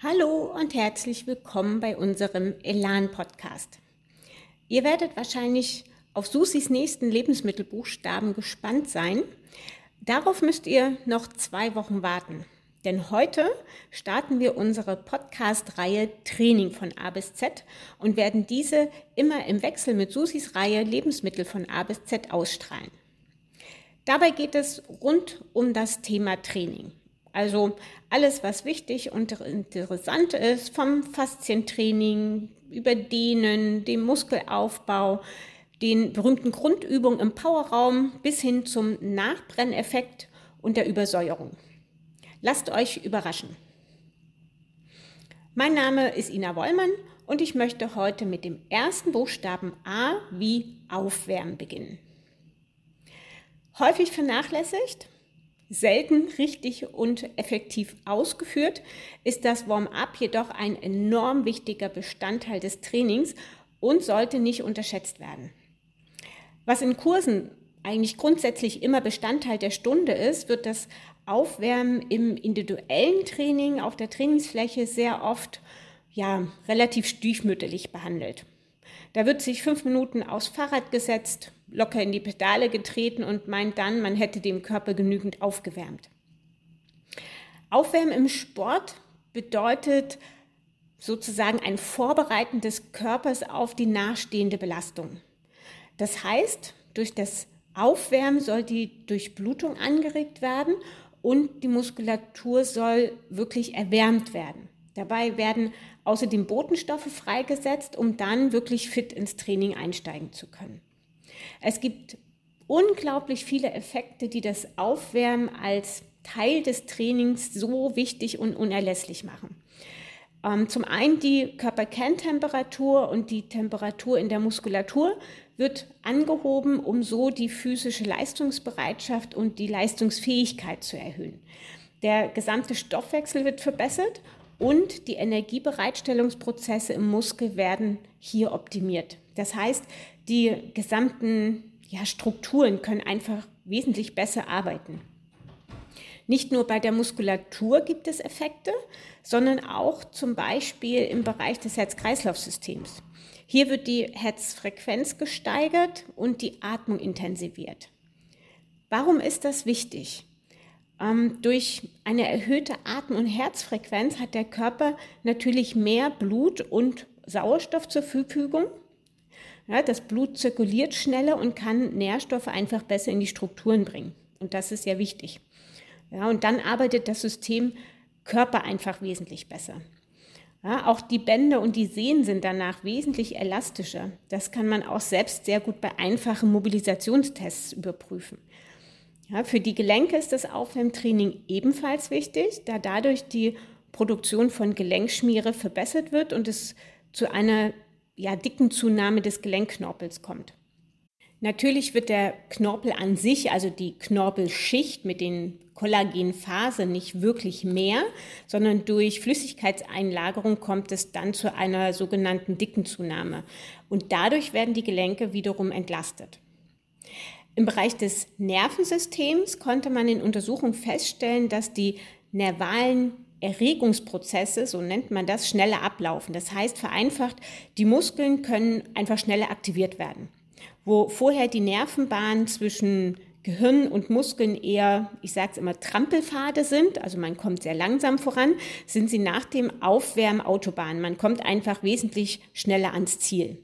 Hallo und herzlich willkommen bei unserem Elan-Podcast. Ihr werdet wahrscheinlich auf Susis nächsten Lebensmittelbuchstaben gespannt sein. Darauf müsst ihr noch zwei Wochen warten. Denn heute starten wir unsere Podcast-Reihe Training von A bis Z und werden diese immer im Wechsel mit Susis Reihe Lebensmittel von A bis Z ausstrahlen. Dabei geht es rund um das Thema Training. Also alles, was wichtig und interessant ist, vom Faszientraining über Dehnen, dem Muskelaufbau, den berühmten Grundübungen im Powerraum bis hin zum Nachbrenneffekt und der Übersäuerung. Lasst euch überraschen. Mein Name ist Ina Wollmann und ich möchte heute mit dem ersten Buchstaben A wie Aufwärmen beginnen. Häufig vernachlässigt, selten richtig und effektiv ausgeführt, ist das Warm-up jedoch ein enorm wichtiger Bestandteil des Trainings und sollte nicht unterschätzt werden. Was in Kursen eigentlich grundsätzlich immer Bestandteil der Stunde ist, wird das Aufwärmen im individuellen Training auf der Trainingsfläche sehr oft ja, relativ stiefmütterlich behandelt. Da wird sich fünf Minuten aufs Fahrrad gesetzt, locker in die Pedale getreten und meint dann, man hätte dem Körper genügend aufgewärmt. Aufwärmen im Sport bedeutet sozusagen ein Vorbereiten des Körpers auf die nachstehende Belastung. Das heißt, durch das Aufwärmen soll die Durchblutung angeregt werden und die Muskulatur soll wirklich erwärmt werden. Dabei werden außerdem Botenstoffe freigesetzt, um dann wirklich fit ins Training einsteigen zu können. Es gibt unglaublich viele Effekte, die das Aufwärmen als Teil des Trainings so wichtig und unerlässlich machen. Ähm, zum einen die Körperkerntemperatur und die Temperatur in der Muskulatur wird angehoben, um so die physische Leistungsbereitschaft und die Leistungsfähigkeit zu erhöhen. Der gesamte Stoffwechsel wird verbessert und die Energiebereitstellungsprozesse im Muskel werden hier optimiert. Das heißt, die gesamten ja, Strukturen können einfach wesentlich besser arbeiten. Nicht nur bei der Muskulatur gibt es Effekte, sondern auch zum Beispiel im Bereich des Herz-Kreislauf-Systems. Hier wird die Herzfrequenz gesteigert und die Atmung intensiviert. Warum ist das wichtig? Ähm, durch eine erhöhte Atem- und Herzfrequenz hat der Körper natürlich mehr Blut und Sauerstoff zur Verfügung. Ja, das Blut zirkuliert schneller und kann Nährstoffe einfach besser in die Strukturen bringen. Und das ist ja wichtig. Ja, und dann arbeitet das System Körper einfach wesentlich besser. Ja, auch die Bänder und die Sehnen sind danach wesentlich elastischer. Das kann man auch selbst sehr gut bei einfachen Mobilisationstests überprüfen. Ja, für die Gelenke ist das Aufwärmtraining ebenfalls wichtig, da dadurch die Produktion von Gelenkschmiere verbessert wird und es zu einer ja, dicken Zunahme des Gelenkknorpels kommt. Natürlich wird der Knorpel an sich, also die Knorpelschicht mit den Kollagenphase nicht wirklich mehr, sondern durch Flüssigkeitseinlagerung kommt es dann zu einer sogenannten dicken Zunahme. Und dadurch werden die Gelenke wiederum entlastet. Im Bereich des Nervensystems konnte man in Untersuchungen feststellen, dass die nervalen Erregungsprozesse, so nennt man das, schneller ablaufen. Das heißt vereinfacht, die Muskeln können einfach schneller aktiviert werden. Wo vorher die Nervenbahn zwischen Gehirn und Muskeln eher, ich sage es immer, Trampelpfade sind, also man kommt sehr langsam voran, sind sie nach dem Aufwärmen Autobahn. Man kommt einfach wesentlich schneller ans Ziel.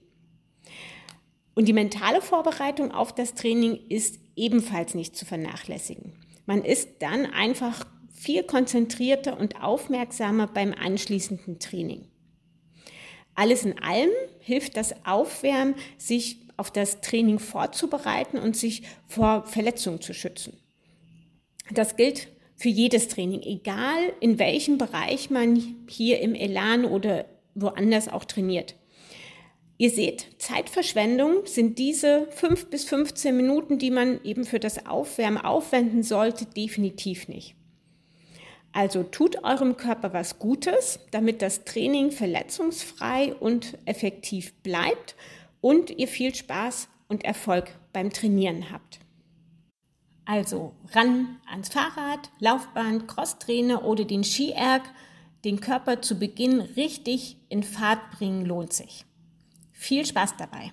Und die mentale Vorbereitung auf das Training ist ebenfalls nicht zu vernachlässigen. Man ist dann einfach viel konzentrierter und aufmerksamer beim anschließenden Training. Alles in allem hilft das Aufwärmen, sich auf das Training vorzubereiten und sich vor Verletzungen zu schützen. Das gilt für jedes Training, egal in welchem Bereich man hier im Elan oder woanders auch trainiert. Ihr seht, Zeitverschwendung sind diese fünf bis 15 Minuten, die man eben für das Aufwärmen aufwenden sollte, definitiv nicht. Also tut eurem Körper was Gutes, damit das Training verletzungsfrei und effektiv bleibt und ihr viel Spaß und Erfolg beim Trainieren habt. Also ran ans Fahrrad, Laufband, Crosstrainer oder den Skierg. Den Körper zu Beginn richtig in Fahrt bringen lohnt sich. Viel Spaß dabei!